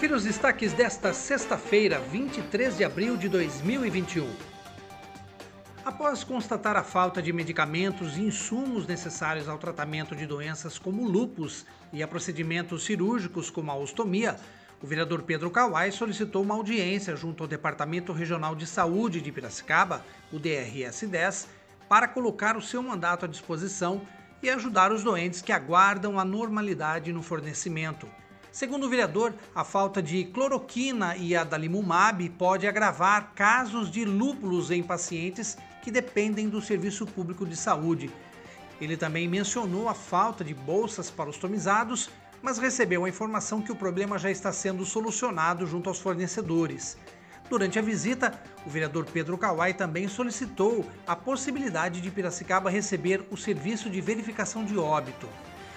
Confira os destaques desta sexta-feira, 23 de abril de 2021. Após constatar a falta de medicamentos e insumos necessários ao tratamento de doenças como lupus e a procedimentos cirúrgicos como a ostomia, o vereador Pedro Kawai solicitou uma audiência junto ao Departamento Regional de Saúde de Piracicaba, o DRS-10, para colocar o seu mandato à disposição e ajudar os doentes que aguardam a normalidade no fornecimento. Segundo o vereador, a falta de cloroquina e adalimumab pode agravar casos de lúpulos em pacientes que dependem do serviço público de saúde. Ele também mencionou a falta de bolsas para os tomizados, mas recebeu a informação que o problema já está sendo solucionado junto aos fornecedores. Durante a visita, o vereador Pedro Kawai também solicitou a possibilidade de Piracicaba receber o serviço de verificação de óbito.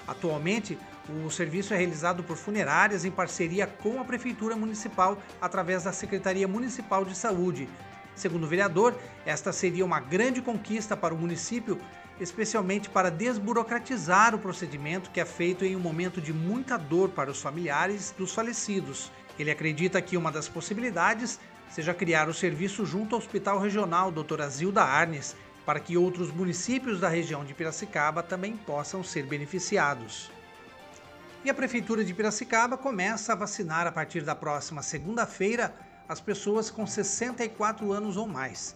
Atualmente, o serviço é realizado por funerárias em parceria com a Prefeitura Municipal através da Secretaria Municipal de Saúde. Segundo o vereador, esta seria uma grande conquista para o município, especialmente para desburocratizar o procedimento que é feito em um momento de muita dor para os familiares dos falecidos. Ele acredita que uma das possibilidades seja criar o serviço junto ao Hospital Regional Dr. Zilda Arnes, para que outros municípios da região de Piracicaba também possam ser beneficiados. E a Prefeitura de Piracicaba começa a vacinar a partir da próxima segunda-feira as pessoas com 64 anos ou mais.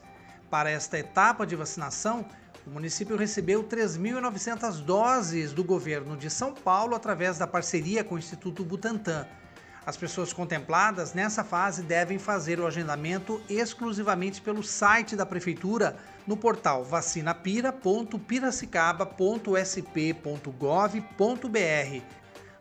Para esta etapa de vacinação, o município recebeu 3.900 doses do governo de São Paulo através da parceria com o Instituto Butantan. As pessoas contempladas nessa fase devem fazer o agendamento exclusivamente pelo site da Prefeitura no portal vacinapira.piracicaba.sp.gov.br.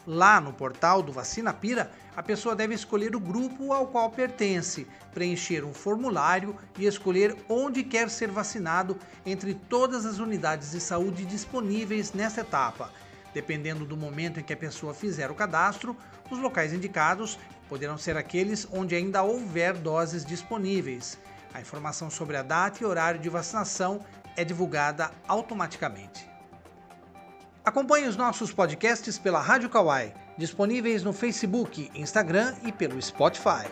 Lá no portal do Vacina Pira, a pessoa deve escolher o grupo ao qual pertence, preencher um formulário e escolher onde quer ser vacinado entre todas as unidades de saúde disponíveis nessa etapa. Dependendo do momento em que a pessoa fizer o cadastro, os locais indicados poderão ser aqueles onde ainda houver doses disponíveis. A informação sobre a data e horário de vacinação é divulgada automaticamente. Acompanhe os nossos podcasts pela Rádio Kawai, disponíveis no Facebook, Instagram e pelo Spotify.